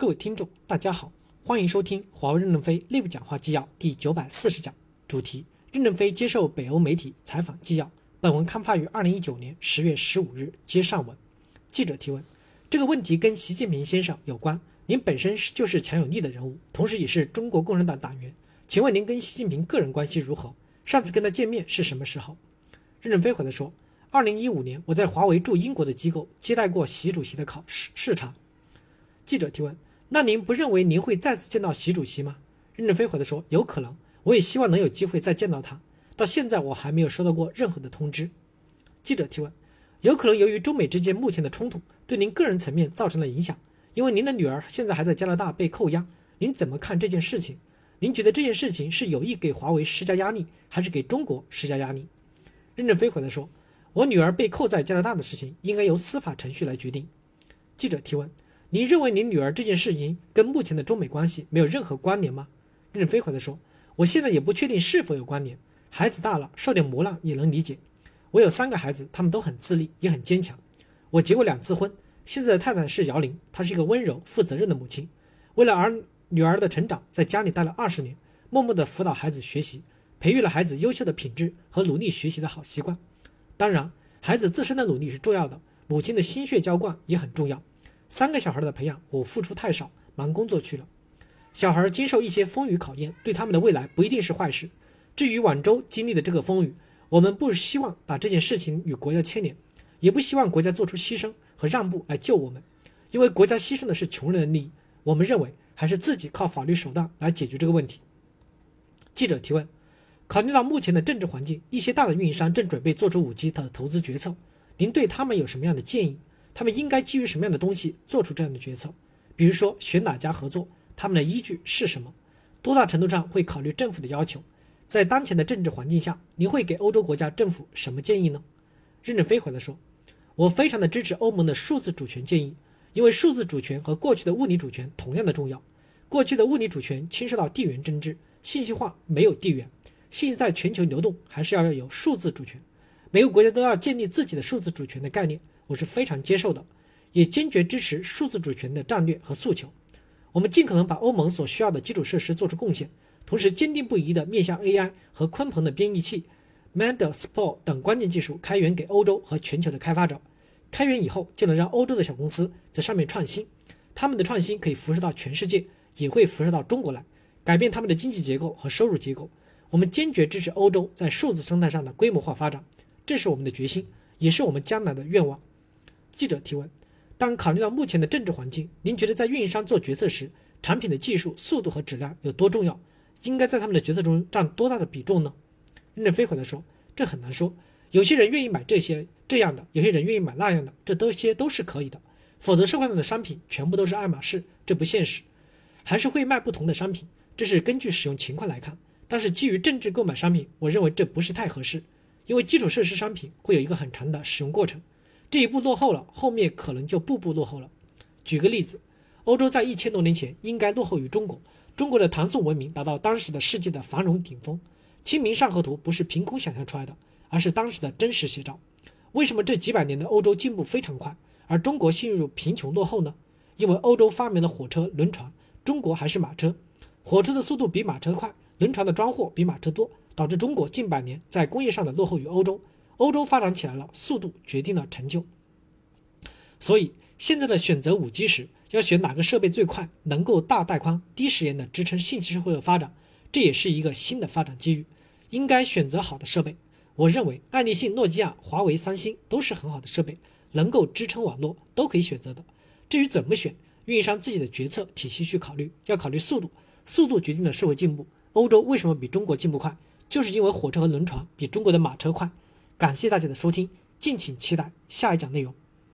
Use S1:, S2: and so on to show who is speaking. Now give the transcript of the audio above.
S1: 各位听众，大家好，欢迎收听华为任正非内部讲话纪要第九百四十讲，主题：任正非接受北欧媒体采访纪要。本文刊发于二零一九年十月十五日，接上文。记者提问：这个问题跟习近平先生有关，您本身是就是强有力的人物，同时也是中国共产党党员，请问您跟习近平个人关系如何？上次跟他见面是什么时候？任正非回答说：二零一五年，我在华为驻英国的机构接待过习主席的考试视察。记者提问：那您不认为您会再次见到习主席吗？任正非回答说：有可能，我也希望能有机会再见到他。到现在我还没有收到过任何的通知。记者提问：有可能由于中美之间目前的冲突对您个人层面造成了影响，因为您的女儿现在还在加拿大被扣押，您怎么看这件事情？您觉得这件事情是有意给华为施加压力，还是给中国施加压力？任正非回答说：我女儿被扣在加拿大的事情应该由司法程序来决定。记者提问。你认为你女儿这件事情跟目前的中美关系没有任何关联吗？任正非回答说：“我现在也不确定是否有关联。孩子大了，受点磨难也能理解。我有三个孩子，他们都很自立，也很坚强。我结过两次婚，现在的太太是姚玲，她是一个温柔、负责任的母亲。为了儿女儿的成长，在家里待了二十年，默默地辅导孩子学习，培育了孩子优秀的品质和努力学习的好习惯。当然，孩子自身的努力是重要的，母亲的心血浇灌也很重要。”三个小孩的培养，我付出太少，忙工作去了。小孩经受一些风雨考验，对他们的未来不一定是坏事。至于晚舟经历的这个风雨，我们不希望把这件事情与国家牵连，也不希望国家做出牺牲和让步来救我们，因为国家牺牲的是穷人的利益。我们认为还是自己靠法律手段来解决这个问题。记者提问：考虑到目前的政治环境，一些大的运营商正准备做出五 G 的投资决策，您对他们有什么样的建议？他们应该基于什么样的东西做出这样的决策？比如说选哪家合作，他们的依据是什么？多大程度上会考虑政府的要求？在当前的政治环境下，您会给欧洲国家政府什么建议呢？任正非回答说：“我非常的支持欧盟的数字主权建议，因为数字主权和过去的物理主权同样的重要。过去的物理主权牵涉到地缘政治，信息化没有地缘，信息在全球流动还是要有数字主权。每个国家都要建立自己的数字主权的概念。”我是非常接受的，也坚决支持数字主权的战略和诉求。我们尽可能把欧盟所需要的基础设施做出贡献，同时坚定不移地面向 AI 和鲲鹏的编译器、MandelSpore 等关键技术开源给欧洲和全球的开发者。开源以后，就能让欧洲的小公司在上面创新，他们的创新可以辐射到全世界，也会辐射到中国来，改变他们的经济结构和收入结构。我们坚决支持欧洲在数字生态上的规模化发展，这是我们的决心，也是我们将来的愿望。记者提问：当考虑到目前的政治环境，您觉得在运营商做决策时，产品的技术、速度和质量有多重要？应该在他们的决策中占多大的比重呢？任正非回答说：“这很难说，有些人愿意买这些这样的，有些人愿意买那样的，这都些都是可以的。否则，社会上的商品全部都是爱马仕，这不现实。还是会卖不同的商品，这是根据使用情况来看。但是基于政治购买商品，我认为这不是太合适，因为基础设施商品会有一个很长的使用过程。”这一步落后了，后面可能就步步落后了。举个例子，欧洲在一千多年前应该落后于中国。中国的唐宋文明达到当时的世界的繁荣顶峰，《清明上河图》不是凭空想象出来的，而是当时的真实写照。为什么这几百年的欧洲进步非常快，而中国陷入贫穷落后呢？因为欧洲发明了火车、轮船，中国还是马车。火车的速度比马车快，轮船的装货比马车多，导致中国近百年在工业上的落后于欧洲。欧洲发展起来了，速度决定了成就。所以现在的选择五 G 时，要选哪个设备最快，能够大带宽、低时延的支撑信息社会的发展，这也是一个新的发展机遇。应该选择好的设备。我认为爱立信、诺基亚、华为、三星都是很好的设备，能够支撑网络，都可以选择的。至于怎么选，运营商自己的决策体系去考虑，要考虑速度，速度决定了社会进步。欧洲为什么比中国进步快？就是因为火车和轮船比中国的马车快。感谢大家的收听，敬请期待下一讲内容。